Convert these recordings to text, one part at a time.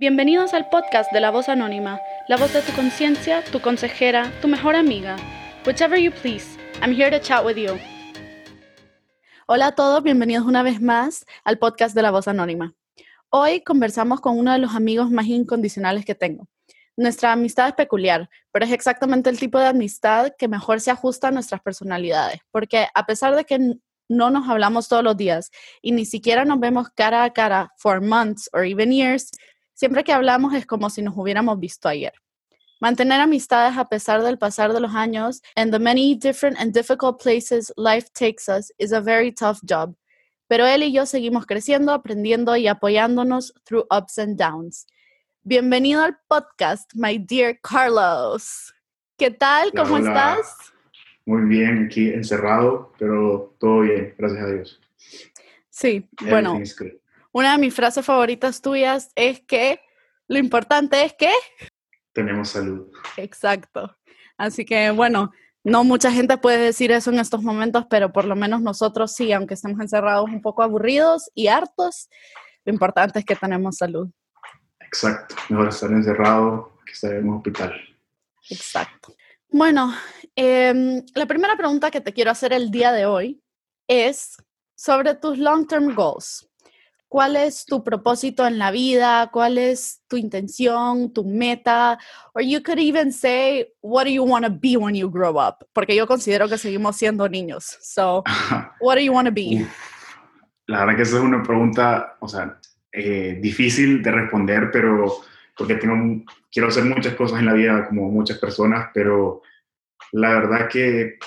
Bienvenidos al podcast de La Voz Anónima, la voz de tu conciencia, tu consejera, tu mejor amiga. Whichever you please, I'm here to chat with you. Hola a todos, bienvenidos una vez más al podcast de La Voz Anónima. Hoy conversamos con uno de los amigos más incondicionales que tengo. Nuestra amistad es peculiar, pero es exactamente el tipo de amistad que mejor se ajusta a nuestras personalidades, porque a pesar de que no nos hablamos todos los días y ni siquiera nos vemos cara a cara for months or even years, Siempre que hablamos es como si nos hubiéramos visto ayer. Mantener amistades a pesar del pasar de los años and the many different and difficult places life takes us is a very tough job. Pero él y yo seguimos creciendo, aprendiendo y apoyándonos through ups and downs. Bienvenido al podcast, my dear Carlos. ¿Qué tal? ¿Cómo estás? Muy bien, aquí encerrado, pero todo bien, gracias a Dios. Sí, bueno, una de mis frases favoritas tuyas es que lo importante es que... Tenemos salud. Exacto. Así que bueno, no mucha gente puede decir eso en estos momentos, pero por lo menos nosotros sí, aunque estemos encerrados un poco aburridos y hartos, lo importante es que tenemos salud. Exacto. Mejor estar encerrado que estar en un hospital. Exacto. Bueno, em, la primera pregunta que te quiero hacer el día de hoy es sobre tus long-term goals cuál es tu propósito en la vida, cuál es tu intención, tu meta, or you could even say, what do you want to be when you grow up? Porque yo considero que seguimos siendo niños. So, what do you want to be? La verdad que esa es una pregunta, o sea, eh, difícil de responder, pero porque tengo, quiero hacer muchas cosas en la vida como muchas personas, pero la verdad que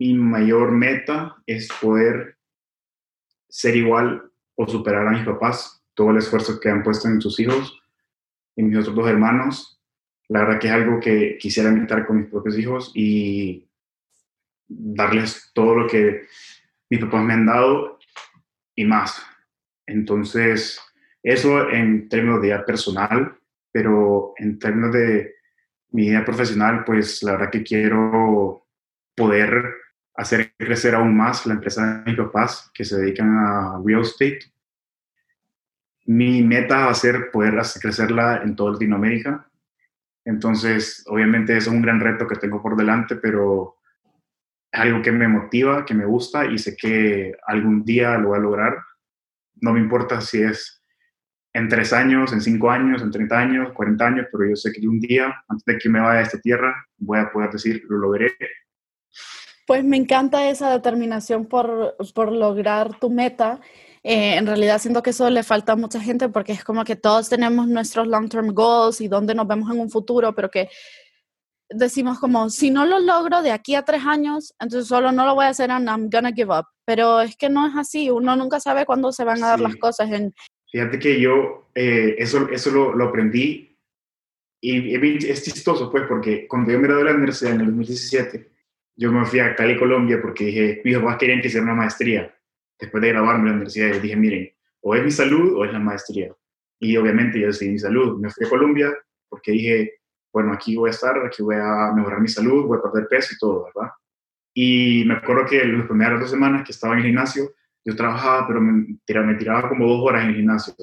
mi mayor meta es poder ser igual superar a mis papás, todo el esfuerzo que han puesto en sus hijos y mis otros dos hermanos. La verdad que es algo que quisiera imitar con mis propios hijos y darles todo lo que mis papás me han dado y más. Entonces, eso en términos de vida personal, pero en términos de mi vida profesional, pues la verdad que quiero poder hacer crecer aún más la empresa de mis papás que se dedican a real estate. Mi meta va a ser poder hacer crecerla en toda Latinoamérica. Entonces, obviamente es un gran reto que tengo por delante, pero es algo que me motiva, que me gusta y sé que algún día lo voy a lograr. No me importa si es en tres años, en cinco años, en 30 años, 40 años, pero yo sé que un día, antes de que me vaya a esta tierra, voy a poder decir, lo logré pues me encanta esa determinación por, lograr tu meta. Eh, en realidad siento que eso le falta a mucha gente porque es como que todos tenemos nuestros long-term goals y dónde nos vemos en un futuro, pero que decimos como, si no lo logro de aquí a tres años, entonces solo no lo voy a hacer and I'm gonna give up. Pero es que no es así, uno nunca sabe cuándo se van a dar las cosas. En... Fíjate que yo eh, eso, eso lo, lo aprendí y, es chistoso pues porque cuando yo me gradué de la universidad en el 2017, yo me fui a Cali, Colombia, porque dije, mis papás querían que hiciera una maestría. Después de graduarme en la universidad, yo dije, miren, o es mi salud o es la maestría. Y obviamente yo decidí mi salud. Me fui a Colombia porque dije, bueno, aquí voy a estar, aquí voy a mejorar mi salud, voy a perder peso y todo, ¿verdad? Y me acuerdo que las primeras dos semanas que estaba en el gimnasio, yo trabajaba, pero me tiraba, me tiraba como dos horas en el gimnasio.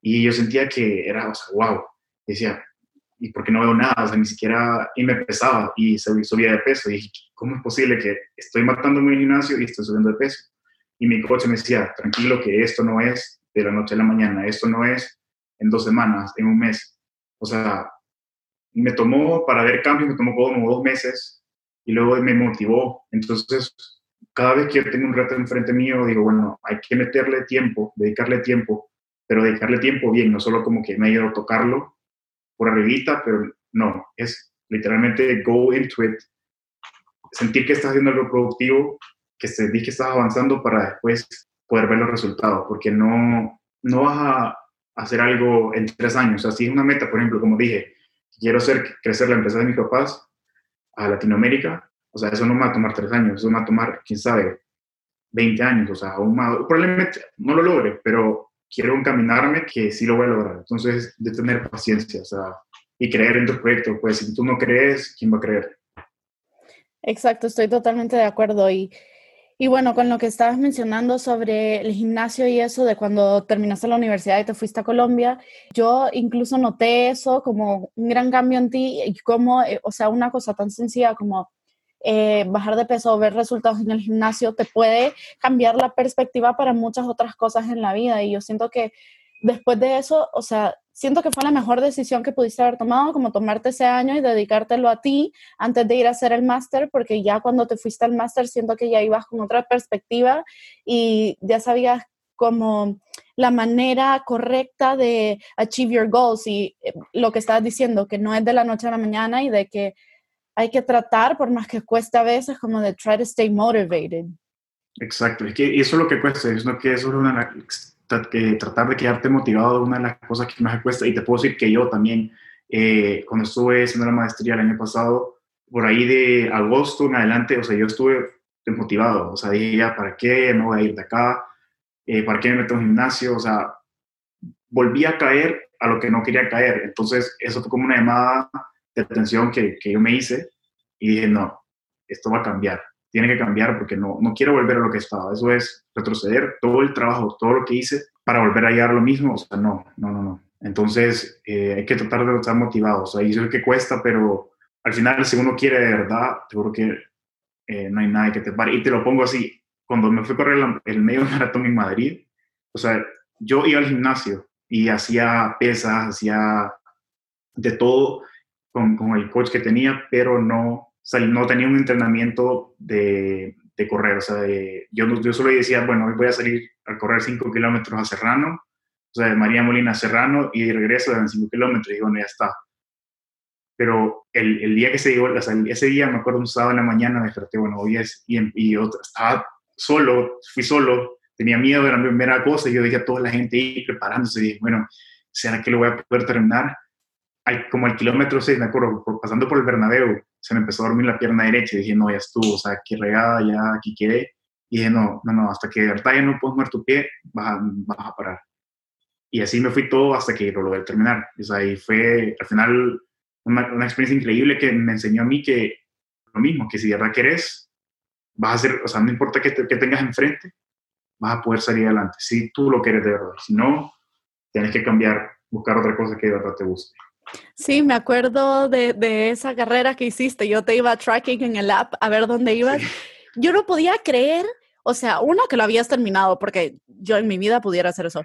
Y yo sentía que era, o sea, wow. Decía, ¿y por qué no veo nada? O sea, ni siquiera, y me pesaba y subía de peso. Y dije, ¿cómo es posible que estoy matando en mi gimnasio y estoy subiendo de peso? Y mi coach me decía, tranquilo que esto no es de la noche a la mañana, esto no es en dos semanas, en un mes. O sea, me tomó, para ver cambios, me tomó como dos meses y luego me motivó. Entonces, cada vez que yo tengo un reto enfrente mío, digo, bueno, hay que meterle tiempo, dedicarle tiempo, pero dedicarle tiempo bien, no solo como que me ido a tocarlo por arribita, pero no, es literalmente go into it, sentir que estás haciendo algo productivo, que sentís que estás avanzando para después poder ver los resultados, porque no, no vas a hacer algo en tres años. O sea, si es una meta, por ejemplo, como dije, quiero hacer crecer la empresa de mis papás a Latinoamérica, o sea, eso no me va a tomar tres años, eso me va a tomar, quién sabe, 20 años, o sea, aún más. Probablemente no lo logre, pero quiero encaminarme que sí lo voy a lograr. Entonces, de tener paciencia, o sea, y creer en tu proyecto. Pues si tú no crees, ¿quién va a creer? Exacto, estoy totalmente de acuerdo. Y, Y bueno, con lo que estabas mencionando sobre el gimnasio y eso de cuando terminaste la universidad y te fuiste a Colombia, yo incluso noté eso como un gran cambio en ti y como, eh, o sea, una cosa tan sencilla como eh, bajar de peso o ver resultados en el gimnasio te puede cambiar la perspectiva para muchas otras cosas en la vida. Y yo siento que después de eso, o sea, siento que fue la mejor decisión que pudiste haber tomado, como tomarte ese año y dedicártelo a ti antes de ir a hacer el máster, porque ya cuando te fuiste al máster siento que ya ibas con otra perspectiva y ya sabías como la manera correcta de achieve your goals y eh, lo que estabas diciendo, que no es de la noche a la mañana y de que hay que tratar, por más que cueste a veces, como de try to stay motivated. Exacto, es que eso es lo que cuesta, es lo que eso es una que tratar de quedarte motivado es una de las cosas que más cuesta. Y te puedo decir que yo también, eh, cuando estuve haciendo la maestría el año pasado, por ahí de agosto en adelante, o sea, yo estuve desmotivado. O sea, dije, ya, ¿para qué me voy a ir de acá? Eh, ¿Para qué me meto en gimnasio? O sea, volví a caer a lo que no quería caer. Entonces, eso fue como una llamada de atención que, que yo me hice y dije, no, esto va a cambiar tiene que cambiar porque no, no quiero volver a lo que estaba. Eso es retroceder todo el trabajo, todo lo que hice para volver a llegar a lo mismo. O sea, no, no, no, no. Entonces eh, hay que tratar de estar motivados. O sea, eso es que cuesta, pero al final, si uno quiere de verdad, seguro que eh, no hay nada que te pare. Y te lo pongo así. Cuando me fui a correr el, medio maratón en Madrid, o sea, yo iba al gimnasio y hacía pesas, hacía de todo con, el coach que tenía, pero no no tenía un entrenamiento de, de correr, o sea, yo, yo solo decía, bueno, hoy voy a salir a correr 5 kilómetros a Serrano, o sea, de María Molina a Serrano y regreso de 5 kilómetros y bueno, ya está. Pero el, día que se dio, o sea, ese día me acuerdo un sábado en la mañana, me desperté, bueno, hoy es, y, y otra, estaba solo, fui solo, tenía miedo de la primera cosa y yo dije a toda la gente ahí preparándose, y bueno, ¿será que lo voy a poder terminar? Como al kilómetro 6, me acuerdo, pasando por el Bernabéu, se me empezó a dormir la pierna derecha y dije, no, ya estuvo, o sea, qué regada, ya aquí quedé. Y dije, no, no, no, hasta que de verdad ya no puedes mover tu pie, vas a, vas a parar. Y así me fui todo hasta que lo logré terminar. O sea, y fue al final una, una, experiencia increíble que me enseñó a mí que lo mismo, que si de verdad querés, vas a hacer, o sea, no importa qué, te, tengas enfrente, vas a poder salir adelante. Si tú lo quieres de verdad. Si no, tienes que cambiar, buscar otra cosa que de verdad te guste. Sí, me acuerdo de, de, esa carrera que hiciste. Yo te iba tracking en el app a ver dónde ibas. Yo no podía creer, o sea, uno, que lo habías terminado, porque yo en mi vida pudiera hacer eso.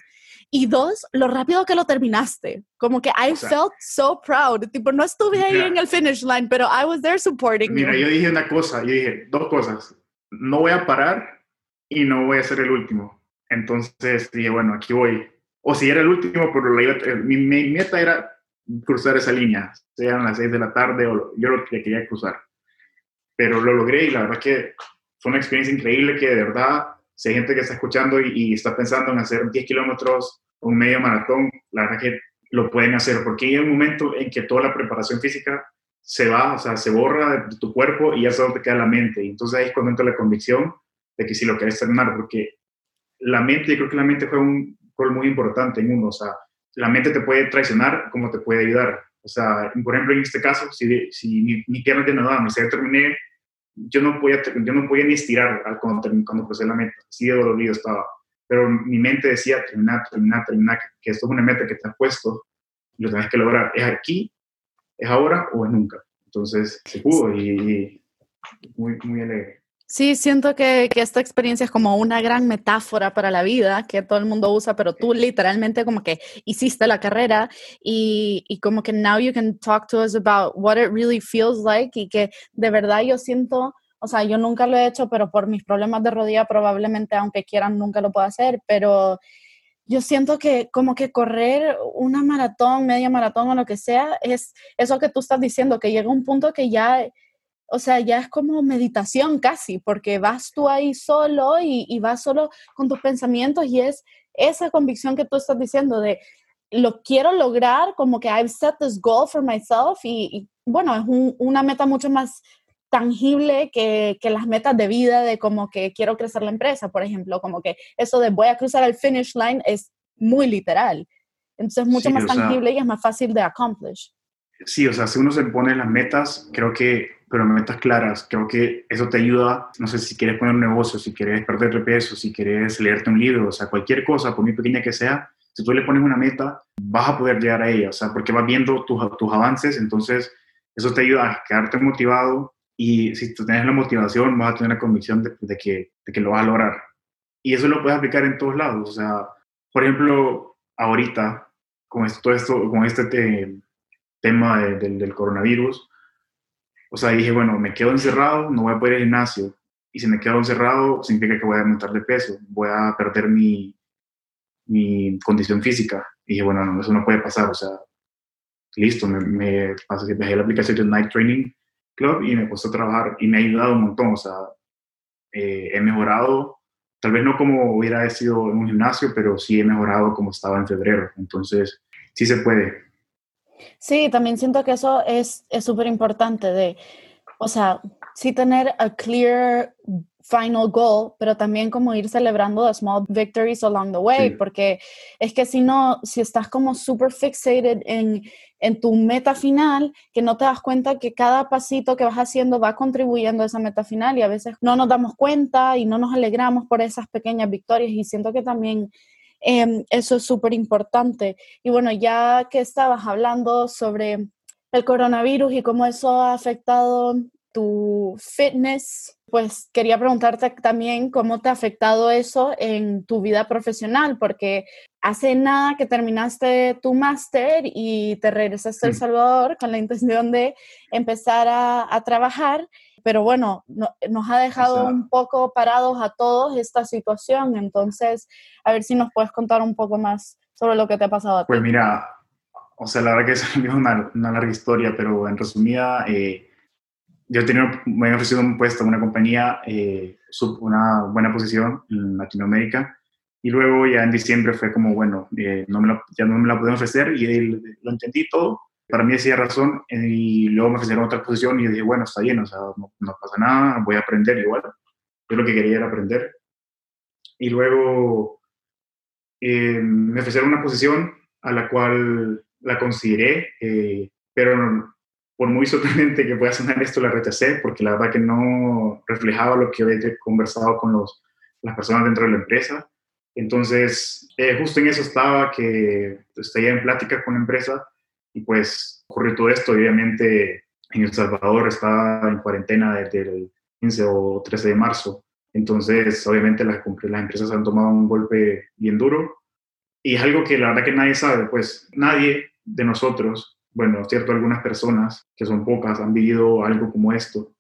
Y dos, lo rápido que lo terminaste. Como que I felt so proud. Tipo, no estuve ahí en el finish line, pero I was there supporting Mira, yo dije una cosa, yo dije dos cosas. No voy a parar y no voy a ser el último. Entonces dije, bueno, aquí voy. O si era el último, pero mi, mi meta era cruzar esa línea, sean las 6 de la tarde o yo lo que quería cruzar. Pero lo logré y la verdad que fue una experiencia increíble que de verdad, si hay gente que está escuchando y, está pensando en hacer 10 kilómetros o un medio maratón, la verdad que lo pueden hacer porque hay un momento en que toda la preparación física se va, o sea, se borra de tu cuerpo y ya solo te queda la mente. Entonces ahí es cuando entra la convicción de que si lo quieres terminar, porque la mente, yo creo que la mente fue un rol muy importante en uno, o sea, la mente te puede traicionar como te puede ayudar. O sea, por ejemplo, en este caso, si, si mi, mi pierna de nada, me se terminé, yo no podía, yo no podía ni estirar cuando, cuando crucé la meta, así de dolorido estaba. Pero mi mente decía, terminar, terminar, terminar, que esto es una meta que te has puesto y lo tienes que lograr. ¿Es aquí, es ahora o es nunca? Entonces, se pudo y, y muy, muy alegre. Sí, siento que, que, esta experiencia es como una gran metáfora para la vida que todo el mundo usa, pero tú literalmente como que hiciste la carrera y, y, como que now you can talk to us about what it really feels like y que de verdad yo siento, o sea, yo nunca lo he hecho, pero por mis problemas de rodilla probablemente aunque quieran nunca lo pueda hacer, pero yo siento que como que correr una maratón, media maratón o lo que sea, es eso que tú estás diciendo, que llega un punto que ya o sea, ya es como meditación casi, porque vas tú ahí solo y, vas solo con tus pensamientos y es esa convicción que tú estás diciendo de lo quiero lograr, como que I've set this goal for myself y, bueno, es una meta mucho más tangible que, que, las metas de vida de como que quiero crecer la empresa, por ejemplo, como que eso de voy a cruzar el finish line es muy literal. Entonces es mucho más tangible y es más fácil de accomplish. Sí, o sea, si uno se pone las metas, creo que pero metas claras. Creo que eso te ayuda, no sé si quieres poner un negocio, si quieres perder peso, si quieres leerte un libro, o sea, cualquier cosa, por muy pequeña que sea, si tú le pones una meta, vas a poder llegar a ella, o sea, porque vas viendo tus, tus avances, entonces eso te ayuda a quedarte motivado y si tú tienes la motivación, vas a tener la convicción de, de, que, de que lo vas a lograr. Y eso lo puedes aplicar en todos lados, o sea, por ejemplo, ahorita, con esto, esto, con este tema del coronavirus, o sea, dije, bueno, me quedo encerrado, no voy a poder ir al gimnasio. Y si me quedo encerrado, significa que voy a aumentar de peso, voy a perder mi, mi condición física. Y dije, bueno, no, eso no puede pasar. O sea, listo, me, me que dejé la aplicación de Night Training Club y me puse a trabajar y me ha ayudado un montón. O sea, eh, he mejorado, tal vez no como hubiera sido en un gimnasio, pero sí he mejorado como estaba en febrero. Entonces, sí se puede. Sí, también siento que eso es súper importante de, o sea, sí tener a clear final goal, pero también como ir celebrando the small victories along the way, porque es que si no, si estás como super fixated en, en tu meta final, que no te das cuenta que cada pasito que vas haciendo va contribuyendo a esa meta final y a veces no nos damos cuenta y no nos alegramos por esas pequeñas victorias y siento que también Em, eso es súper importante. Y bueno, ya que estabas hablando sobre el coronavirus y cómo eso ha afectado tu fitness, pues quería preguntarte también cómo te ha afectado eso en tu vida profesional, porque hace nada que terminaste tu máster y te regresaste a El Salvador con la intención de empezar a, a trabajar pero bueno, nos ha dejado un poco parados a todos esta situación, entonces a ver si nos puedes contar un poco más sobre lo que te ha pasado a ti. Pues mira, o sea, la verdad que es una, una larga historia, pero en resumida, eh, yo tenía, me había ofrecido un puesto en una compañía, eh, una buena posición en Latinoamérica, y luego ya en diciembre fue como, bueno, eh, no me ya no me la pueden ofrecer y lo entendí todo para mí decía razón y luego me ofrecieron otra posición y dije, bueno, está bien, o sea, no, pasa nada, voy a aprender igual. Yo lo que quería era aprender. Y luego eh, me ofrecieron una posición a la cual la consideré, eh, pero por muy sorprendente que pueda sonar esto, la rechacé porque la verdad que no reflejaba lo que había conversado con los, las personas dentro de la empresa. Entonces, eh, justo en eso estaba, que estoy en plática con la empresa pues ocurrió todo esto, obviamente en El Salvador estaba en cuarentena desde el 15 o 13 de marzo, entonces obviamente las, las empresas han tomado un golpe bien duro y es algo que la verdad que nadie sabe, pues nadie de nosotros, bueno, cierto, algunas personas, que son pocas, han vivido algo como esto,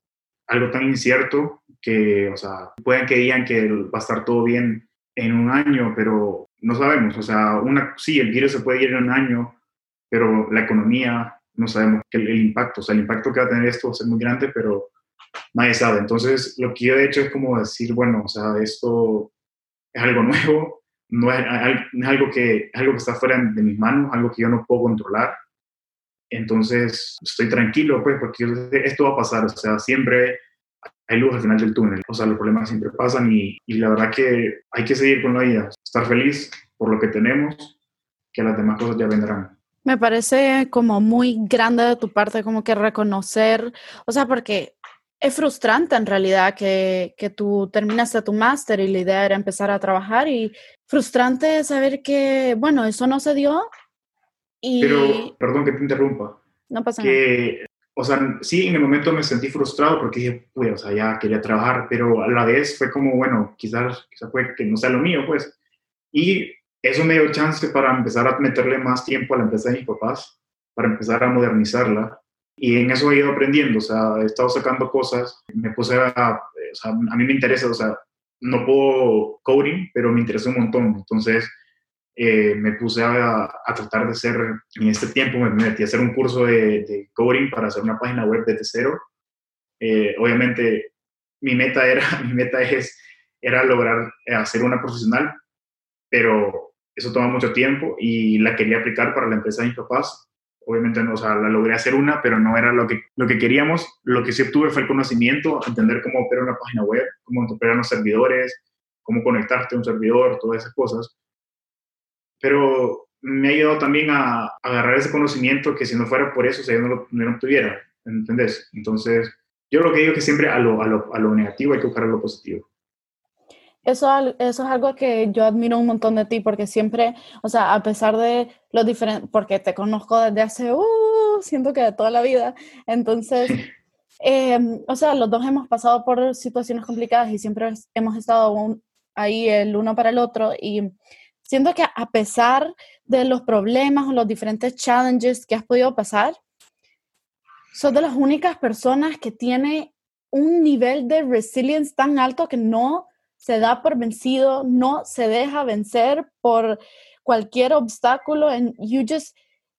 algo tan incierto que, o sea, pueden que digan que va a estar todo bien en un año, pero no sabemos, o sea, una, sí, el virus se puede ir en un año, pero la economía no sabemos el, el, impacto, o sea, el impacto que va a tener esto va a ser muy grande, pero nadie sabe. Entonces, lo que yo he hecho es como decir, bueno, o sea, esto es algo nuevo, no es, es algo, que, algo que está fuera de mis manos, algo que yo no puedo controlar. Entonces, estoy tranquilo, pues, porque esto va a pasar, o sea, siempre hay luz al final del túnel, o sea, los problemas siempre pasan y, y la verdad que hay que seguir con la vida, estar feliz por lo que tenemos, que las demás cosas ya vendrán. Me parece como muy grande de tu parte como que reconocer, o sea, porque es frustrante en realidad que, que tú terminaste tu máster y la idea era empezar a trabajar y frustrante saber que, bueno, eso no se dio. Y... Pero, perdón que te interrumpa. No pasa que, nada. O sea, sí, en el momento me sentí frustrado porque dije, pues, o sea, ya quería trabajar, pero a la vez fue como, bueno, quizás, quizás fue que no sea lo mío, pues. Y eso me dio chance para empezar a meterle más tiempo a la empresa de mis papás, para empezar a modernizarla. Y en eso he ido aprendiendo, o sea, he estado sacando cosas, me puse a, o sea, a mí me interesa, o sea, no puedo coding, pero me interesa un montón. Entonces, eh, me puse a, tratar de hacer, en este tiempo me metí a hacer un curso de, de coding para hacer una página web desde cero. Eh, obviamente, mi meta era, mi meta es, era lograr hacer una profesional, pero eso toma mucho tiempo y la quería aplicar para la empresa de mis papás. Obviamente, no, o sea, la logré hacer una, pero no era lo que, lo que queríamos. Lo que sí obtuve fue el conocimiento, entender cómo opera una página web, cómo operan los servidores, cómo conectarte a un servidor, todas esas cosas. Pero me ha ayudado también a, agarrar ese conocimiento que si no fuera por eso, o sea, yo no lo, no lo tuviera, ¿entendés? Entonces, yo lo que digo es que siempre a lo, a lo, a lo negativo hay que buscar lo positivo. Eso, eso es algo que yo admiro un montón de ti, porque siempre, o sea, a pesar de lo diferente, porque te conozco desde hace, uh, siento que de toda la vida, entonces, em, o sea, los dos hemos pasado por situaciones complicadas y siempre hemos estado ahí el uno para el otro. Y siento que a pesar de los problemas o los diferentes challenges que has podido pasar, sos de las únicas personas que tiene un nivel de resilience tan alto que no se da por vencido, no se deja vencer por cualquier obstáculo, and you just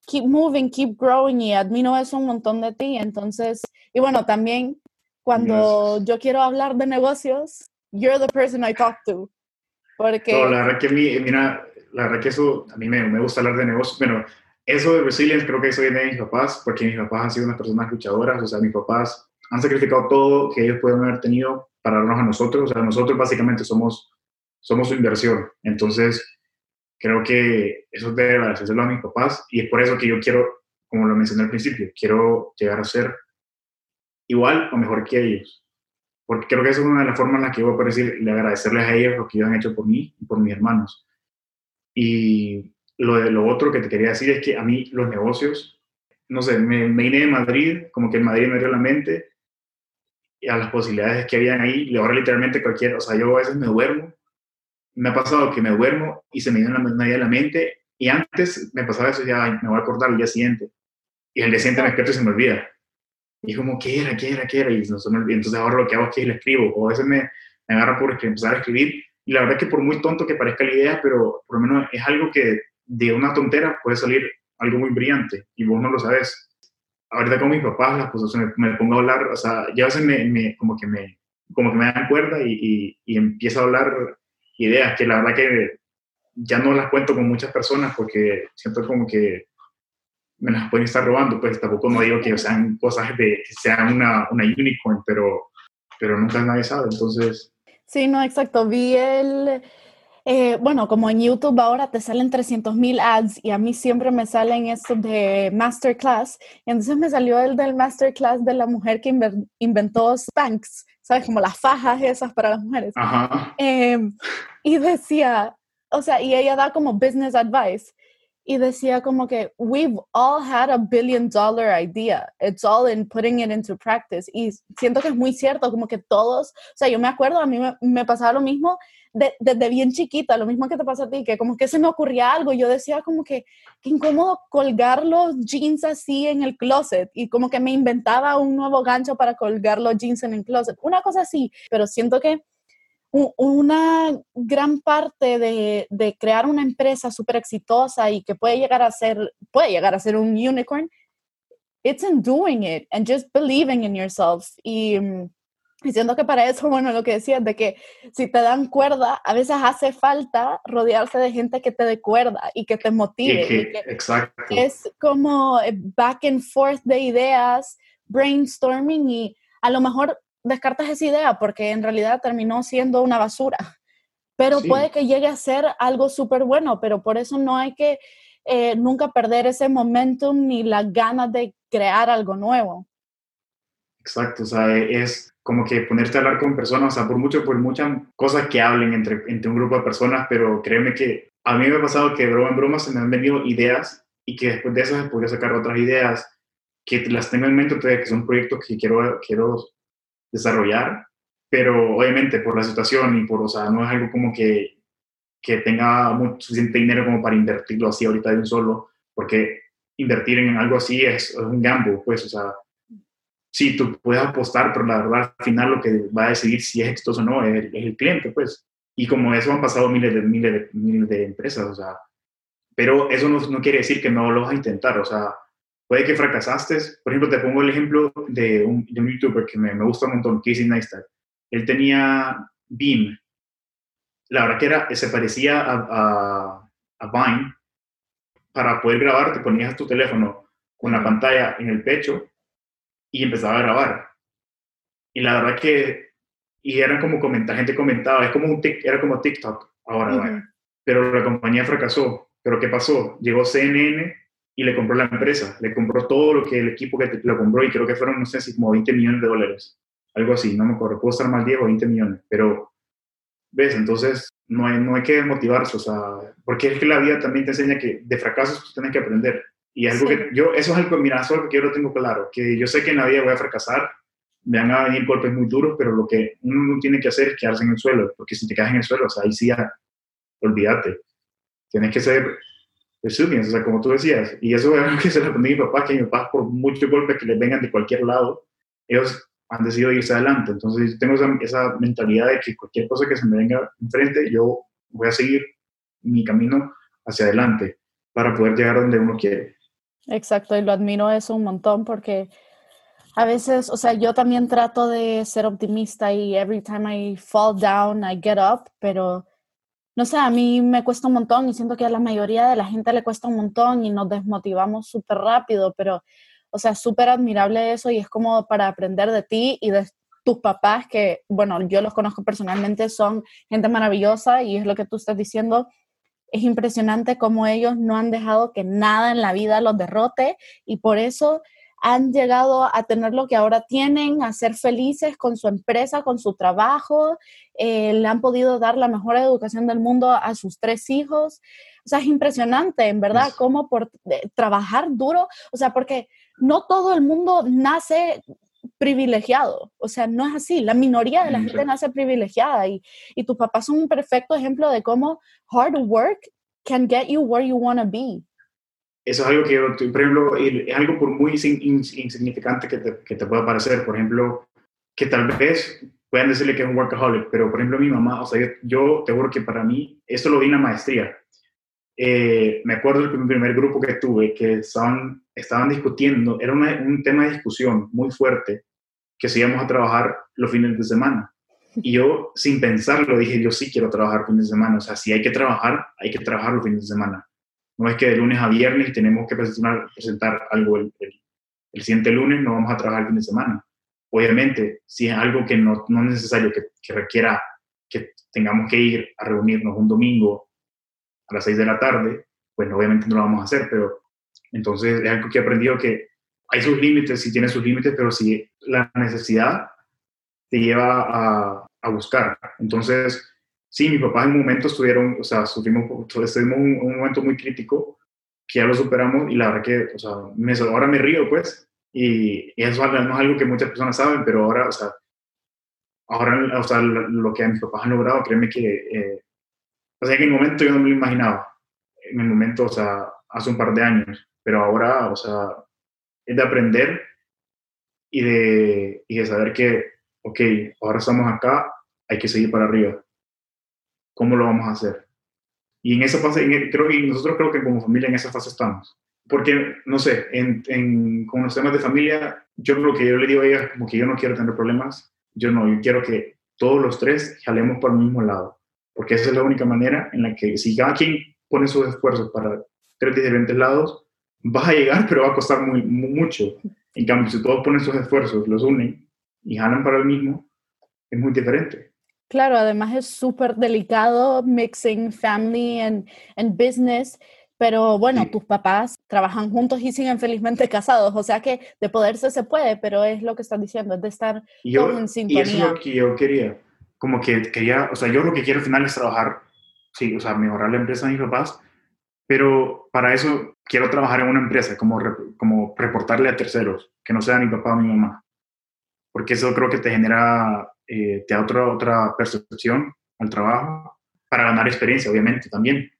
keep moving, keep growing, y admiro eso un montón de ti. Entonces, y bueno, también cuando yo quiero hablar de negocios, you're the person I talk to. Porque... No, la verdad que, mira, la verdad que eso, a mí me, me gusta hablar de negocios, bueno, eso de resilience creo que eso viene de mis papás, porque mis papás han sido unas personas luchadoras, o sea, mis papás han sacrificado todo que ellos pueden haber tenido para darnos a nosotros. O sea, nosotros básicamente somos, somos su inversión. Entonces, creo que eso debe agradecerlo a mis papás y es por eso que yo quiero, como lo mencioné al principio, quiero llegar a ser igual o mejor que ellos. Porque creo que esa es una de las formas en las que voy a decir, le agradecerles a ellos lo que ellos han hecho por mí y por mis hermanos. Y lo, de, lo otro que te quería decir es que a mí los negocios, no sé, me, me vine de Madrid, como que en Madrid me dio la mente a las posibilidades que habían ahí, ahora literalmente cualquier, o sea, yo a veces me duermo, me ha pasado que me duermo y se me viene una idea a la mente, y antes me pasaba eso, ya me voy a acordar el día siguiente, y el día siguiente me despierto y se me olvida. Y como, ¿qué era? ¿Qué era? ¿Qué era? Y no se me olvida. Entonces ahora lo que hago es que le escribo, o a veces me, me agarro por empezar a escribir, y la verdad es que por muy tonto que parezca la idea, pero por lo menos es algo que de una tontera puede salir algo muy brillante, y vos no lo sabes ahorita con mis papás las cosas me, pongo a hablar, o sea, ya a veces me, como que me como que me dan cuerda y, y, empiezo a hablar ideas que la verdad que ya no las cuento con muchas personas porque siento como que me las pueden estar robando, pues tampoco no digo que sean cosas de que sean una, una unicorn, pero, pero nunca nadie sabe, entonces... Sí, no, exacto. Vi el, eh, bueno, como en YouTube ahora te salen 300 mil ads y a mí siempre me salen estos de masterclass. entonces me salió el del masterclass de la mujer que inventó Spanx, ¿sabes? Como las fajas esas para las mujeres. Em, y decía, o sea, y ella da como business advice. Y decía como que, we've all had a billion dollar idea. It's all in putting it into practice. Y siento que es muy cierto, como que todos, o sea, yo me acuerdo, a mí me, me pasaba lo mismo desde bien chiquita, lo mismo que te pasa a ti, que como que se me ocurría algo, yo decía como que, qué incómodo colgar los jeans así en el closet y como que me inventaba un nuevo gancho para colgar los jeans en el closet, una cosa así, pero siento que una gran parte de, de crear una empresa súper exitosa y que puede llegar a ser, puede llegar a ser un unicorn, it's in doing it and just believing in yourself. Y mm, Diciendo que para eso, bueno, lo que decías, de que si te dan cuerda, a veces hace falta rodearse de gente que te dé cuerda y que te motive. exacto. Es como eh, back and forth de ideas, brainstorming y a lo mejor descartas esa idea porque en realidad terminó siendo una basura. Pero puede que llegue a ser algo súper bueno, pero por eso no hay que eh, nunca perder ese momentum ni las ganas de crear algo nuevo. Exacto, o sea, es como que ponerte a hablar con personas, o sea, por mucho, por muchas cosas que hablen entre, entre un grupo de personas, pero créeme que a mí me ha pasado que de broma en broma se me han venido ideas y que después de esas podría sacar otras ideas que las tengo en mente todavía, que son proyectos que quiero, quiero desarrollar, pero obviamente por la situación y por, o sea, no es algo como que, que tenga mucho, suficiente dinero como para invertirlo así ahorita de un solo, porque invertir en algo así es, es un gamble, pues, o sea, sí, tú puedes apostar, pero la verdad al final lo que va a decidir si es exitoso o no es, el cliente, pues. Y como eso han pasado miles de, miles de, miles de empresas, o sea, pero eso no, no, quiere decir que no lo vas a intentar, o sea, puede que fracasaste. Por ejemplo, te pongo el ejemplo de un, de un youtuber que me, me, gusta un montón, Casey Neistat. Él tenía Beam. La verdad que era, se parecía a, a, a Vine. Para poder grabar, te ponías tu teléfono con la pantalla en el pecho y empezaba a grabar. Y la verdad que, y eran como comentar, gente comentaba, es como un era como TikTok ahora, pero la compañía fracasó. Pero ¿qué pasó? Llegó CNN y le compró la empresa, le compró todo lo que el equipo que lo compró y creo que fueron, no sé si como 20 millones de dólares, algo así, no me acuerdo, puedo estar más 10 o 20 millones, pero ves, entonces no hay, no hay que motivarse, o sea, porque es que la vida también te enseña que de fracasos tú tienes que aprender. Y algo que yo, eso es algo, mira, eso es algo que yo lo tengo claro, que yo sé que en la vida voy a fracasar, me van a venir golpes muy duros, pero lo que uno tiene que hacer es quedarse en el suelo, porque si te quedas en el suelo, o sea, ahí sí ya, olvídate. Tienes que ser resilient, o sea, como tú decías, y eso es algo que se lo aprendí a mi papá, que mi papá, por muchos golpes que les vengan de cualquier lado, ellos han decidido irse adelante. Entonces, tengo esa, esa mentalidad de que cualquier cosa que se me venga enfrente, yo voy a seguir mi camino hacia adelante para poder llegar donde uno quiere. Exacto, y lo admiro eso un montón porque a veces, o sea, yo también trato de ser optimista y every time I fall down, I get up, pero no sé, a mí me cuesta un montón y siento que a la mayoría de la gente le cuesta un montón y nos desmotivamos súper rápido, pero, o sea, súper admirable eso y es como para aprender de ti y de tus papás, que, bueno, yo los conozco personalmente, son gente maravillosa y es lo que tú estás diciendo. Es impresionante cómo ellos no han dejado que nada en la vida los derrote y por eso han llegado a tener lo que ahora tienen, a ser felices con su empresa, con su trabajo, eh, le han podido dar la mejor educación del mundo a sus tres hijos. O sea, es impresionante, en verdad, cómo por eh, trabajar duro, o sea, porque no todo el mundo nace privilegiado, o sea, no es así, la minoría de la gente nace privilegiada y, y tus papás son un perfecto ejemplo de cómo hard work can get you where you want to be eso es algo que yo, por ejemplo, es algo por muy insignificante que te, que te, pueda parecer, por ejemplo, que tal vez puedan decirle que es un workaholic, pero por ejemplo mi mamá, o sea, yo, te juro que para mí, esto lo vi en la maestría. Eh, me acuerdo del primer grupo que tuve que estaban, estaban discutiendo, era un tema de discusión muy fuerte, que si íbamos a trabajar los fines de semana. Y yo, sin pensarlo, dije, yo sí quiero trabajar fines de semana. O sea, si hay que trabajar, hay que trabajar los fines de semana. No es que de lunes a viernes tenemos que presentar, presentar algo el, el, siguiente lunes, no vamos a trabajar el fin de semana. Obviamente, si es algo que no, no es necesario, que, que, requiera que tengamos que ir a reunirnos un domingo a las 6 de la tarde, pues obviamente no lo vamos a hacer, pero entonces es algo que he aprendido que hay sus límites, sí tiene sus límites, pero si la necesidad te lleva a, a buscar. Entonces, sí, mi papá en un momento estuvieron, o sea, sufrimos, estuvimos un, un, momento muy crítico que ya lo superamos y la verdad que, o sea, me, ahora me río, pues, y, eso no es algo que muchas personas saben, pero ahora, o sea, ahora, o sea, lo que mis papás han logrado, créeme que, eh, o sea, que en el momento yo no me lo imaginaba, en el momento, o sea, hace un par de años, pero ahora, o sea, es de aprender y de, y de saber que, ok, ahora estamos acá, hay que seguir para arriba ¿Cómo lo vamos a hacer? Y en esa fase, creo que nosotros creo que como familia en esa fase estamos. Porque, no sé, en, con los temas de familia, yo lo que yo le digo a ella es como que yo no quiero tener problemas, yo no, yo quiero que todos los tres jalemos por el mismo lado. Porque esa es la única manera en la que si cada quien pone sus esfuerzos para tres diferentes lados, vas a llegar, pero va a costar muy, mucho. En cambio, si todos ponen sus esfuerzos, los unen y jalan para el mismo, es muy diferente. Claro, además es súper delicado mixing family and, and, business, pero bueno, tus papás trabajan juntos y siguen felizmente casados, o sea que de poderse se puede, pero es lo que estás diciendo, es de estar yo, en sintonía. Y eso es lo que yo quería, como que quería, o sea, yo lo que quiero al final es trabajar, sí, o sea, mejorar la empresa de mis papás, pero para eso quiero trabajar en una empresa, como, como reportarle a terceros, que no sea mi papá o mi mamá, porque eso creo que te genera eh, te da otra, otra percepción al trabajo para ganar experiencia, obviamente, también.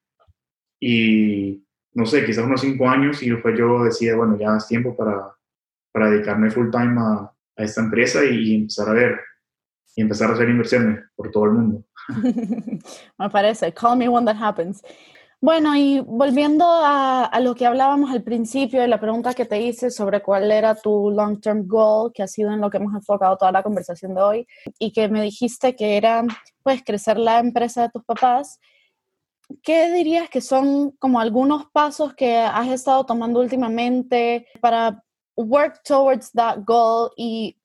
Y no sé, quizás unos cinco años y después yo decía, bueno, ya es tiempo para, para dedicarme full time a, a esta empresa y, empezar a ver y empezar a hacer inversiones por todo el mundo. Me parece. Call me when that happens. Bueno, y volviendo a, lo que hablábamos al principio de la pregunta que te hice sobre cuál era tu long-term goal, que ha sido en lo que hemos enfocado toda la conversación de hoy, y que me dijiste que era, pues, crecer la empresa de tus papás, ¿qué dirías que son como algunos pasos que has estado tomando últimamente para work towards that goal? Y,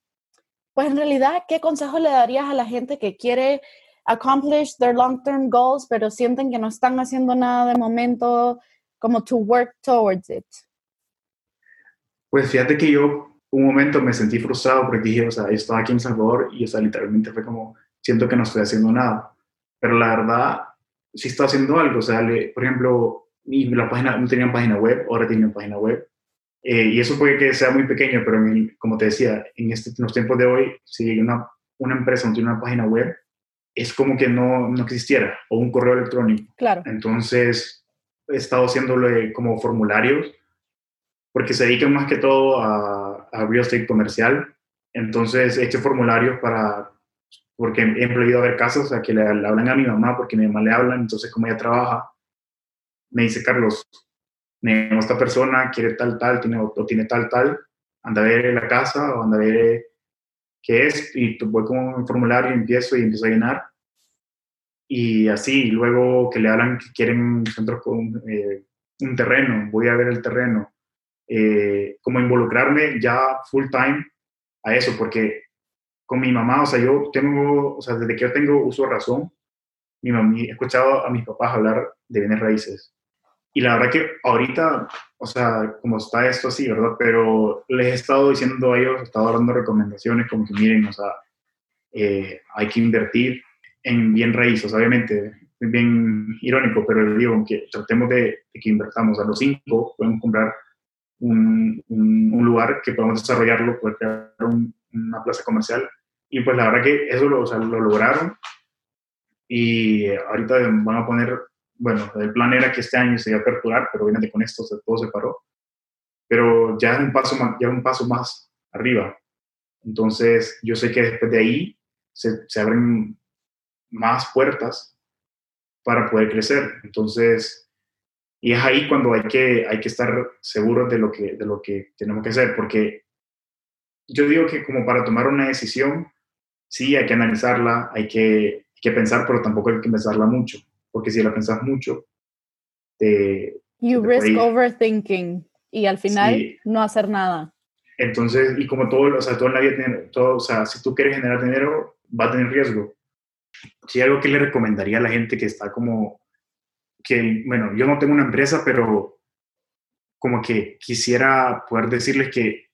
pues, en realidad, ¿qué consejos le darías a la gente que quiere accomplish their long-term goals, pero sienten que no están haciendo nada de momento como to work towards it. Pues fíjate que yo un momento me sentí frustrado porque dije, o sea, yo estaba aquí en Salvador y, o sea, literalmente fue como, siento que no estoy haciendo nada. Pero la verdad, sí estoy haciendo algo. O sea, por ejemplo, mi, la página, no tenía página web, ahora tiene página web. Eh, y eso puede que sea muy pequeño, pero como te decía, en, este, en los tiempos de hoy, si una, una empresa no tiene una página web, es como que no, no existiera, o un correo electrónico. Claro. Entonces, he estado haciéndole como formularios, porque se dedican más que todo a, a real estate comercial. Entonces, he hecho formularios para, porque he empleado a ver casos a que le, hablan a mi mamá, porque mi mamá le hablan, entonces como ella trabaja, me dice, Carlos, esta persona quiere tal, tal, tiene, o tiene tal, tal, anda a ver la casa o anda a ver qué es, y voy con un formulario y empiezo y empiezo a llenar. Y así, luego que le hablan que quieren un centro con eh, un terreno, voy a ver el terreno. Eh, como involucrarme ya full time a eso, porque con mi mamá, o sea, yo tengo, o sea, desde que yo tengo uso razón, mi mamá, he escuchado a mis papás hablar de bienes raíces. Y la verdad que ahorita, o sea, como está esto así, ¿verdad? Pero les he estado diciendo a ellos, he estado dando recomendaciones como que miren, o sea, eh, hay que invertir en bien raíces, obviamente, es bien irónico, pero digo, que tratemos de, que invertamos a los cinco, podemos comprar un, un, lugar que podamos desarrollarlo, poder crear una plaza comercial. Y pues la verdad que eso lo, o sea, lo lograron y ahorita van a poner bueno, el plan era que este año se iba a aperturar, pero obviamente con esto todo se paró. Pero ya es un paso más, ya un paso más arriba. Entonces, yo sé que después de ahí se, se abren más puertas para poder crecer. Entonces, y es ahí cuando hay que, hay que estar seguros de lo, que, de lo que tenemos que hacer, porque yo digo que como para tomar una decisión, sí hay que analizarla, hay que, que pensar, pero tampoco hay que pensarla mucho porque si la pensás mucho, te... You risk overthinking y al final no hacer nada. Entonces, y como todo, o sea, todo en la vida, todo, o sea, si tú quieres generar dinero, va a tener riesgo. Si algo que le recomendaría a la gente que está como, que, bueno, yo no tengo una empresa, pero como que quisiera poder decirles que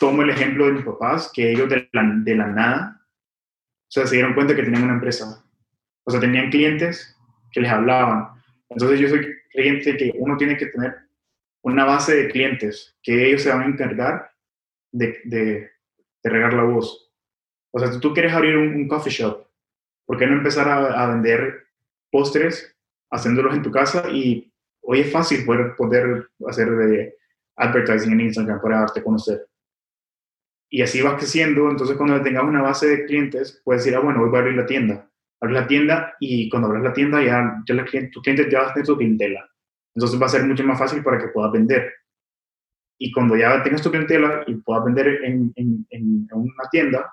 tomo el ejemplo de mis papás, que ellos de la, de la nada, o sea, se dieron cuenta que tenían una empresa. O sea, tenían clientes que les hablaban. Entonces yo soy creyente que uno tiene que tener una base de clientes que ellos se van a encargar de, de, regar la voz. O sea, si tú quieres abrir un, coffee shop, ¿por qué no empezar a, vender postres haciéndolos en tu casa? Y hoy es fácil poder, poder hacer de advertising en Instagram para darte a conocer. Y así vas creciendo, entonces cuando tengas una base de clientes, puedes decir, ah, bueno, voy a abrir la tienda abres la tienda y cuando abres la tienda ya, ya cliente, tu cliente ya va a tener tu clientela. Entonces va a ser mucho más fácil para que puedas vender. Y cuando ya tengas tu clientela y puedas vender en, en, en una tienda,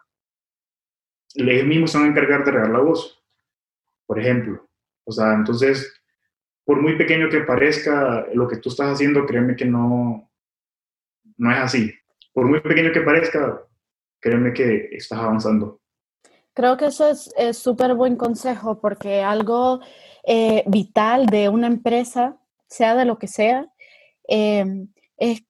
ellos mismos se van a encargar de regar la voz, por ejemplo. O sea, entonces, por muy pequeño que parezca lo que tú estás haciendo, créeme que no, no es así. Por muy pequeño que parezca, créeme que estás avanzando. Creo que eso es súper buen consejo porque algo eh, vital de una empresa, sea de lo que sea, em, es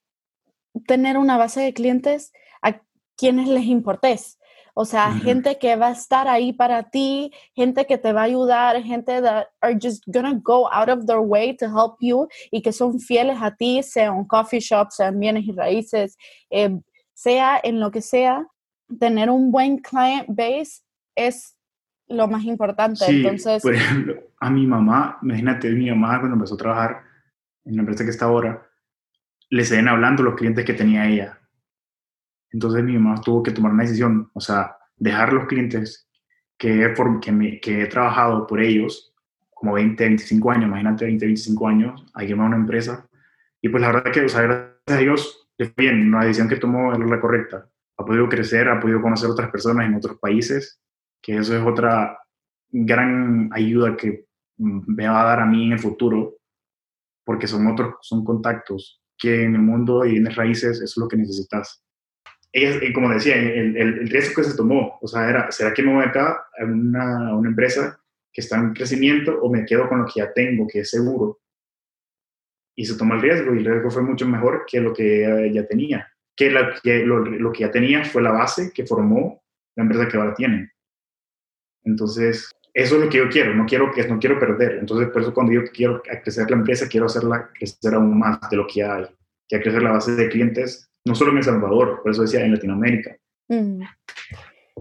tener una base de clientes a quienes les importes. O sea, gente que va a estar ahí para ti, gente que te va a ayudar, gente that are just gonna go out of their way to help you y que son fieles a ti, sea un coffee shop, sean bienes y raíces, em, sea en lo que sea, tener un buen client base es lo más importante. Sí, Entonces, por ejemplo, a mi mamá, imagínate, mi mamá cuando empezó a trabajar en la empresa que está ahora, le siguen hablando los clientes que tenía ella. Entonces mi mamá tuvo que tomar una decisión, o sea, dejar los clientes que he, que, que he trabajado por ellos, como 20, 25 años, imagínate 20, 25 años, a irme a una empresa. Y pues la verdad que, o sea, gracias a Dios, bien, la decisión que tomó es la correcta. Ha podido crecer, ha podido conocer otras personas en otros países que eso es otra gran ayuda que me va a dar a mí en el futuro, porque son otros, son contactos que en el mundo y en las raíces es lo que necesitas. Ella, como decía, el, el, riesgo que se tomó, o sea, era, ¿será que me voy acá a una, una empresa que está en crecimiento o me quedo con lo que ya tengo, que es seguro? Y se tomó el riesgo y el riesgo fue mucho mejor que lo que ella tenía. que, lo, que ya tenía fue la base que formó la empresa que ahora tienen. Entonces, eso es lo que yo quiero, no quiero, no quiero perder. Entonces, por eso cuando yo quiero crecer la empresa, quiero hacerla crecer aún más de lo que hay, que crecer la base de clientes, no solo en El Salvador, por eso decía en Latinoamérica. Mm.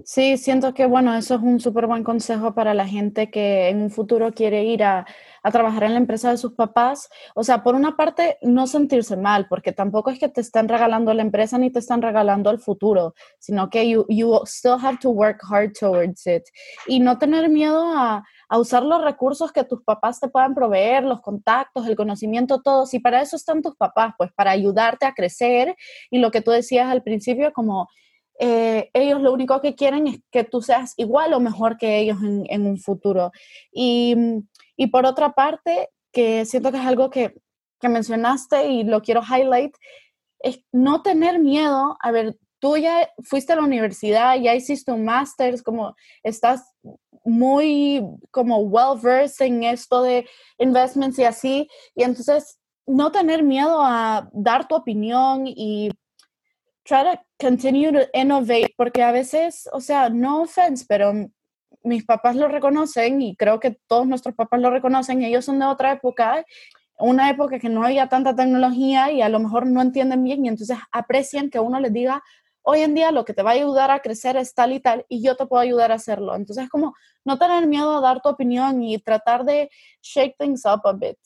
Sí, siento que, bueno, eso es un súper buen consejo para la gente que en un futuro quiere ir a, a, trabajar en la empresa de sus papás. O sea, por una parte, no sentirse mal, porque tampoco es que te están regalando la empresa ni te están regalando el futuro, sino que you, you still have to work hard towards it. Y no tener miedo a, a usar los recursos que tus papás te puedan proveer, los contactos, el conocimiento, todo. Si para eso están tus papás, pues para ayudarte a crecer. Y lo que tú decías al principio, como eh, ellos lo único que quieren es que tú seas igual o mejor que ellos en, un futuro. Y, y, por otra parte, que siento que es algo que, que, mencionaste y lo quiero highlight, es no tener miedo. A ver, tú ya fuiste a la universidad, ya hiciste un máster, como estás muy como well versed en esto de investments y así, y entonces no tener miedo a dar tu opinión y try to continue to innovate, porque a veces, o sea, no offense, pero mis papás lo reconocen y creo que todos nuestros papás lo reconocen, ellos son de otra época, una época que no había tanta tecnología y a lo mejor no entienden bien y entonces aprecian que uno les diga, hoy en día lo que te va a ayudar a crecer es tal y tal y yo te puedo ayudar a hacerlo. Entonces, como no tener miedo a dar tu opinión y tratar de shake things up a bit.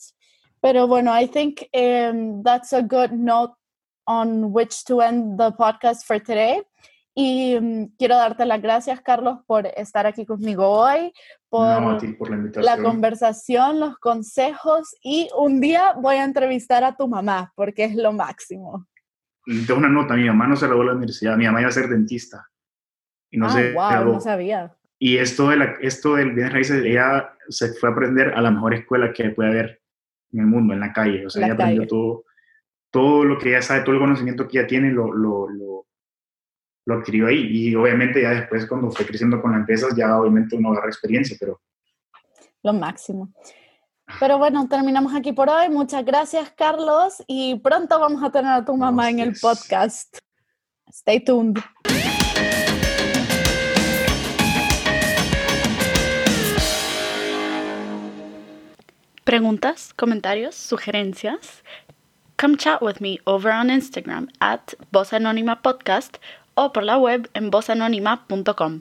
Pero bueno, I think um, that's a good note on which to end the podcast for today. Y um, quiero darte las gracias, Carlos, por estar aquí conmigo hoy, por, la, conversación, los consejos y un día voy a entrevistar a tu mamá porque es lo máximo. Tengo una nota, mi mamá no se graduó de la universidad, mi mamá iba a ser dentista. Y no ah, wow, no sabía. Y esto, de la, esto del bienes raíces, ella se fue a aprender a la mejor escuela que puede haber en el mundo, en la calle. O sea, ella aprendió todo, todo lo que ella sabe, todo el conocimiento que ella tiene, lo, lo, lo, lo, adquirió ahí. Y obviamente ya después, cuando fue creciendo con la empresa, ya obviamente uno agarra experiencia, pero... Lo máximo. Pero bueno, terminamos aquí por hoy. Muchas gracias, Carlos. Y pronto vamos a tener a tu mamá en el podcast. Stay tuned. Preguntas, comentarios, sugerencias. Come chat with me over on Instagram at Voz Anónima Podcast o por la web en vozanónima.com.